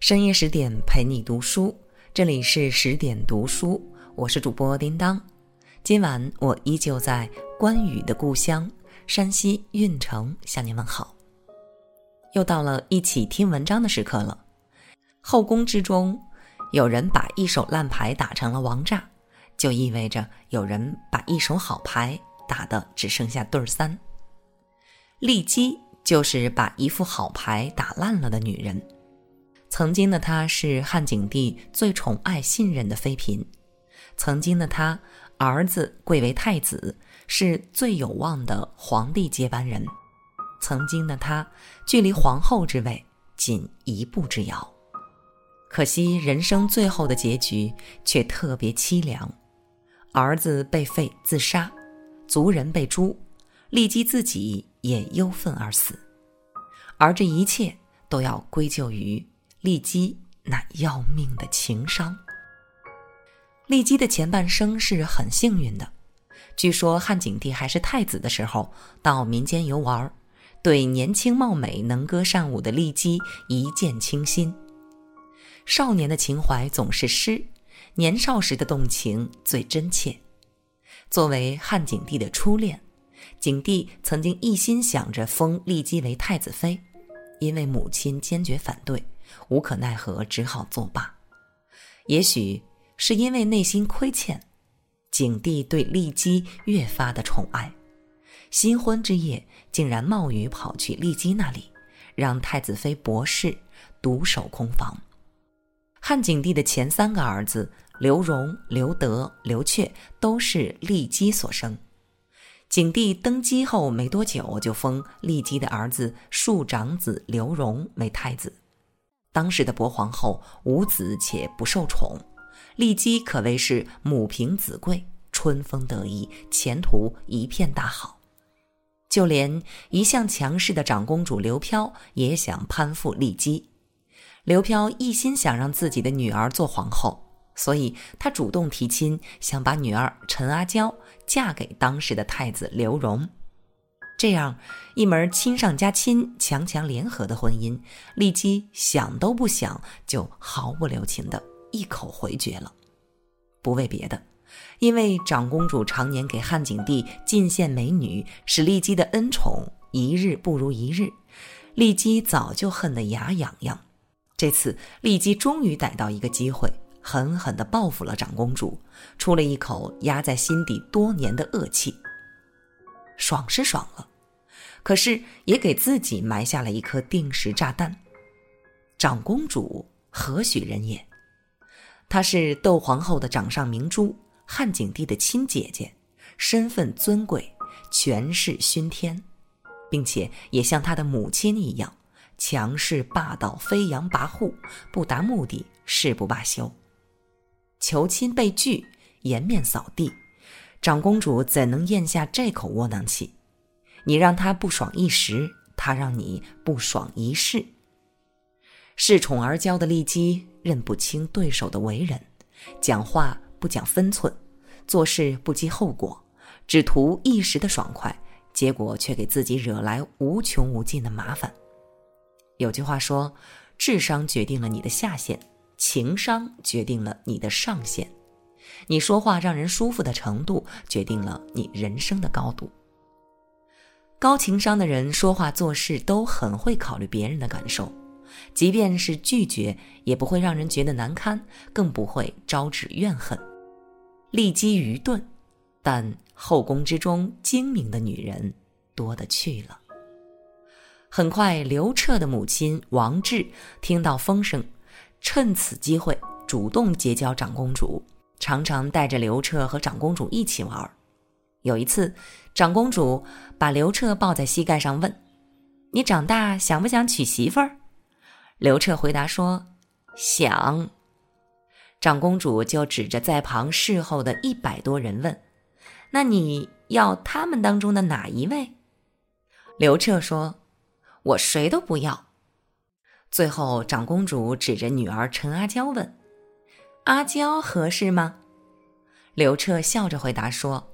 深夜十点陪你读书，这里是十点读书，我是主播叮当。今晚我依旧在关羽的故乡山西运城向您问好。又到了一起听文章的时刻了。后宫之中，有人把一手烂牌打成了王炸，就意味着有人把一手好牌打的只剩下对儿三。骊姬就是把一副好牌打烂了的女人。曾经的她是汉景帝最宠爱信任的妃嫔，曾经的她儿子贵为太子，是最有望的皇帝接班人，曾经的她距离皇后之位仅一步之遥。可惜人生最后的结局却特别凄凉，儿子被废自杀，族人被诛，骊姬自己也忧愤而死，而这一切都要归咎于。骊姬那要命的情伤。骊姬的前半生是很幸运的，据说汉景帝还是太子的时候，到民间游玩，对年轻貌美、能歌善舞的骊姬一见倾心。少年的情怀总是诗，年少时的动情最真切。作为汉景帝的初恋，景帝曾经一心想着封骊姬为太子妃，因为母亲坚决反对。无可奈何，只好作罢。也许是因为内心亏欠，景帝对骊姬越发的宠爱。新婚之夜，竟然冒雨跑去骊姬那里，让太子妃博士独守空房。汉景帝的前三个儿子刘荣、刘德、刘阙都是骊姬所生。景帝登基后没多久，就封骊姬的儿子庶长子刘荣为太子。当时的薄皇后无子且不受宠，骊姬可谓是母凭子贵，春风得意，前途一片大好。就连一向强势的长公主刘飘也想攀附骊姬。刘飘一心想让自己的女儿做皇后，所以她主动提亲，想把女儿陈阿娇嫁给当时的太子刘荣。这样一门亲上加亲、强强联合的婚姻，丽姬想都不想就毫不留情的一口回绝了。不为别的，因为长公主常年给汉景帝进献美女，使丽姬的恩宠一日不如一日。丽姬早就恨得牙痒痒，这次丽姬终于逮到一个机会，狠狠地报复了长公主，出了一口压在心底多年的恶气。爽是爽了，可是也给自己埋下了一颗定时炸弹。长公主何许人也？她是窦皇后的掌上明珠，汉景帝的亲姐姐，身份尊贵，权势熏天，并且也像她的母亲一样强势霸道、飞扬跋扈，不达目的誓不罢休。求亲被拒，颜面扫地。长公主怎能咽下这口窝囊气？你让他不爽一时，他让你不爽一世。恃宠而骄的骊姬认不清对手的为人，讲话不讲分寸，做事不计后果，只图一时的爽快，结果却给自己惹来无穷无尽的麻烦。有句话说：“智商决定了你的下限，情商决定了你的上限。”你说话让人舒服的程度，决定了你人生的高度。高情商的人说话做事都很会考虑别人的感受，即便是拒绝，也不会让人觉得难堪，更不会招致怨恨。骊姬愚钝，但后宫之中精明的女人多得去了。很快，刘彻的母亲王氏听到风声，趁此机会主动结交长公主。常常带着刘彻和长公主一起玩。有一次，长公主把刘彻抱在膝盖上，问：“你长大想不想娶媳妇儿？”刘彻回答说：“想。”长公主就指着在旁侍候的一百多人问：“那你要他们当中的哪一位？”刘彻说：“我谁都不要。”最后，长公主指着女儿陈阿娇问。阿娇合适吗？刘彻笑着回答说：“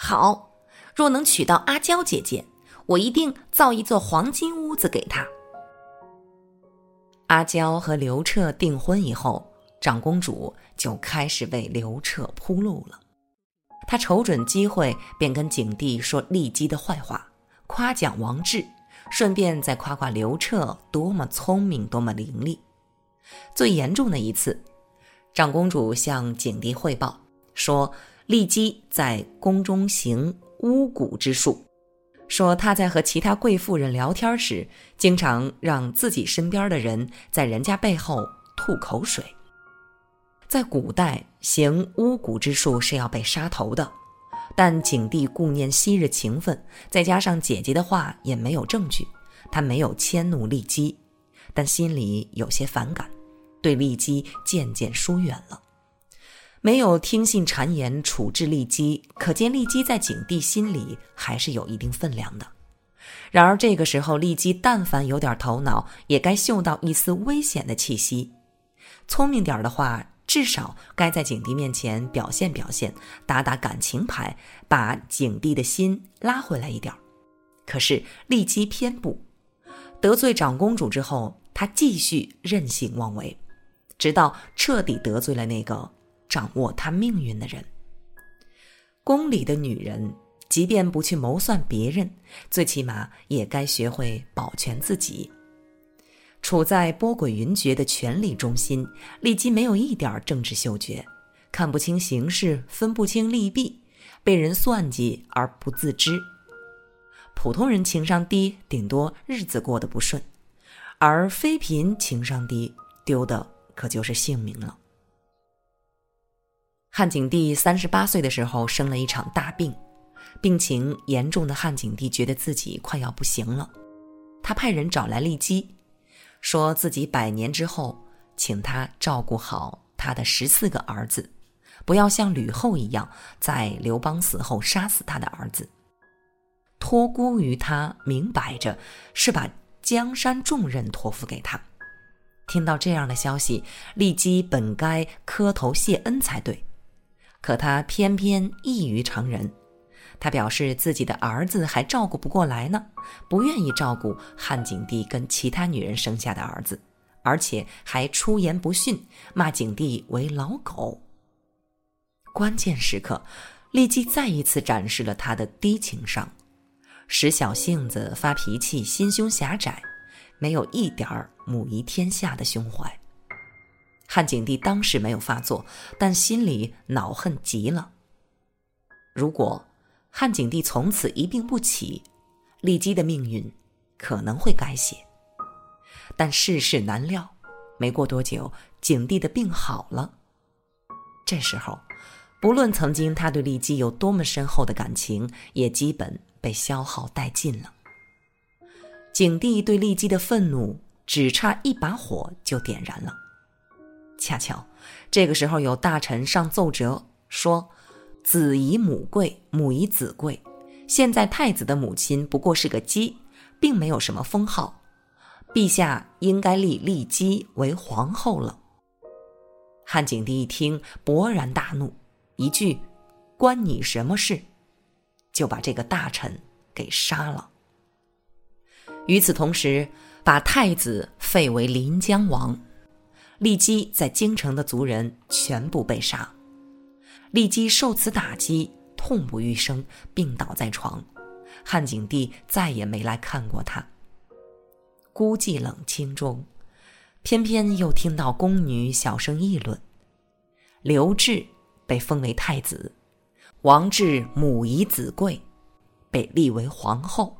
好，若能娶到阿娇姐姐，我一定造一座黄金屋子给她。”阿娇和刘彻订婚以后，长公主就开始为刘彻铺路了。她瞅准机会，便跟景帝说骊姬的坏话，夸奖王志，顺便再夸夸刘彻多么聪明，多么伶俐。最严重的一次，长公主向景帝汇报说，骊姬在宫中行巫蛊之术。说她在和其他贵妇人聊天时，经常让自己身边的人在人家背后吐口水。在古代，行巫蛊之术是要被杀头的，但景帝顾念昔日情分，再加上姐姐的话也没有证据，他没有迁怒骊姬，但心里有些反感，对骊姬渐渐疏远了。没有听信谗言处置骊姬，可见骊姬在景帝心里还是有一定分量的。然而这个时候，骊姬但凡有点头脑，也该嗅到一丝危险的气息。聪明点的话，至少该在景帝面前表现表现，打打感情牌，把景帝的心拉回来一点。可是骊姬偏不，得罪长公主之后，她继续任性妄为，直到彻底得罪了那个。掌握他命运的人，宫里的女人，即便不去谋算别人，最起码也该学会保全自己。处在波诡云谲的权力中心，骊姬没有一点政治嗅觉，看不清形势，分不清利弊，被人算计而不自知。普通人情商低，顶多日子过得不顺；而妃嫔情商低，丢的可就是性命了。汉景帝三十八岁的时候生了一场大病，病情严重的汉景帝觉得自己快要不行了，他派人找来骊姬，说自己百年之后，请他照顾好他的十四个儿子，不要像吕后一样在刘邦死后杀死他的儿子，托孤于他，明摆着是把江山重任托付给他。听到这样的消息，骊姬本该磕头谢恩才对。可他偏偏异于常人，他表示自己的儿子还照顾不过来呢，不愿意照顾汉景帝跟其他女人生下的儿子，而且还出言不逊，骂景帝为老狗。关键时刻，骊姬再一次展示了他的低情商，使小性子、发脾气、心胸狭窄，没有一点儿母仪天下的胸怀。汉景帝当时没有发作，但心里恼恨极了。如果汉景帝从此一病不起，骊姬的命运可能会改写。但世事难料，没过多久，景帝的病好了。这时候，不论曾经他对骊姬有多么深厚的感情，也基本被消耗殆尽了。景帝对骊姬的愤怒，只差一把火就点燃了。恰巧，这个时候有大臣上奏折说：“子以母贵，母以子贵。现在太子的母亲不过是个姬，并没有什么封号。陛下应该立骊姬为皇后了。”汉景帝一听，勃然大怒，一句“关你什么事”，就把这个大臣给杀了。与此同时，把太子废为临江王。骊姬在京城的族人全部被杀，骊姬受此打击，痛不欲生，病倒在床。汉景帝再也没来看过他。孤寂冷清中，偏偏又听到宫女小声议论：刘志被封为太子，王志母仪子贵，被立为皇后。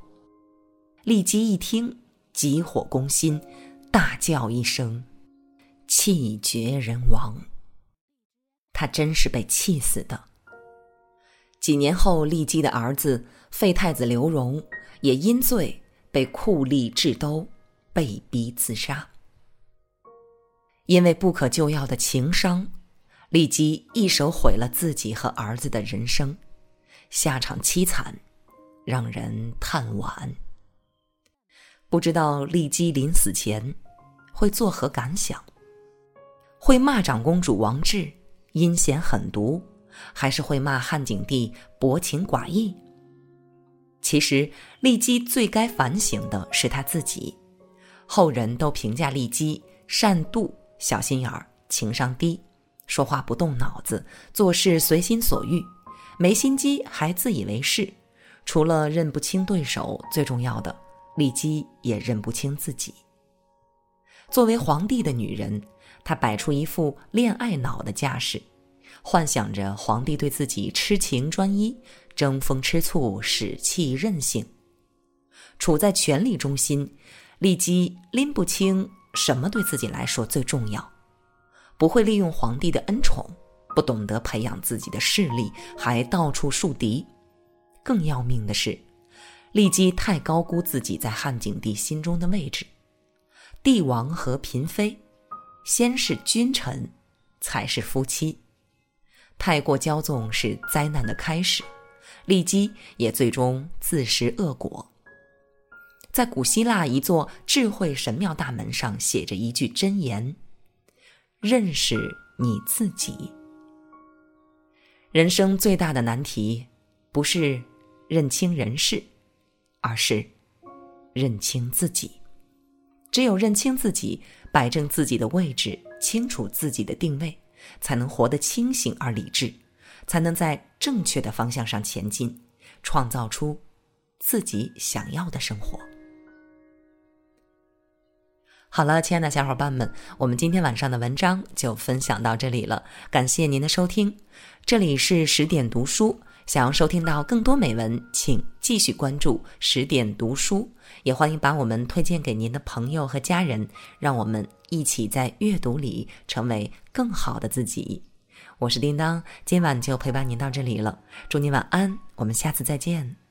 骊姬一听，急火攻心，大叫一声。气绝人亡。他真是被气死的。几年后，骊姬的儿子废太子刘荣也因罪被酷吏治都，被逼自杀。因为不可救药的情伤，骊姬一手毁了自己和儿子的人生，下场凄惨，让人叹惋。不知道骊姬临死前会作何感想？会骂长公主王志阴险狠毒，还是会骂汉景帝薄情寡义？其实骊姬最该反省的是他自己。后人都评价骊姬善妒、小心眼儿、情商低，说话不动脑子，做事随心所欲，没心机还自以为是。除了认不清对手，最重要的，丽姬也认不清自己。作为皇帝的女人，他摆出一副恋爱脑的架势，幻想着皇帝对自己痴情专一、争风吃醋、使气任性。处在权力中心，丽姬拎不清什么对自己来说最重要，不会利用皇帝的恩宠，不懂得培养自己的势力，还到处树敌。更要命的是，丽姬太高估自己在汉景帝心中的位置。帝王和嫔妃，先是君臣，才是夫妻。太过骄纵是灾难的开始，利基也最终自食恶果。在古希腊一座智慧神庙大门上写着一句箴言：“认识你自己。”人生最大的难题，不是认清人事，而是认清自己。只有认清自己，摆正自己的位置，清楚自己的定位，才能活得清醒而理智，才能在正确的方向上前进，创造出自己想要的生活。好了，亲爱的小伙伴们，我们今天晚上的文章就分享到这里了，感谢您的收听。这里是十点读书。想要收听到更多美文，请继续关注十点读书，也欢迎把我们推荐给您的朋友和家人，让我们一起在阅读里成为更好的自己。我是叮当，今晚就陪伴您到这里了，祝您晚安，我们下次再见。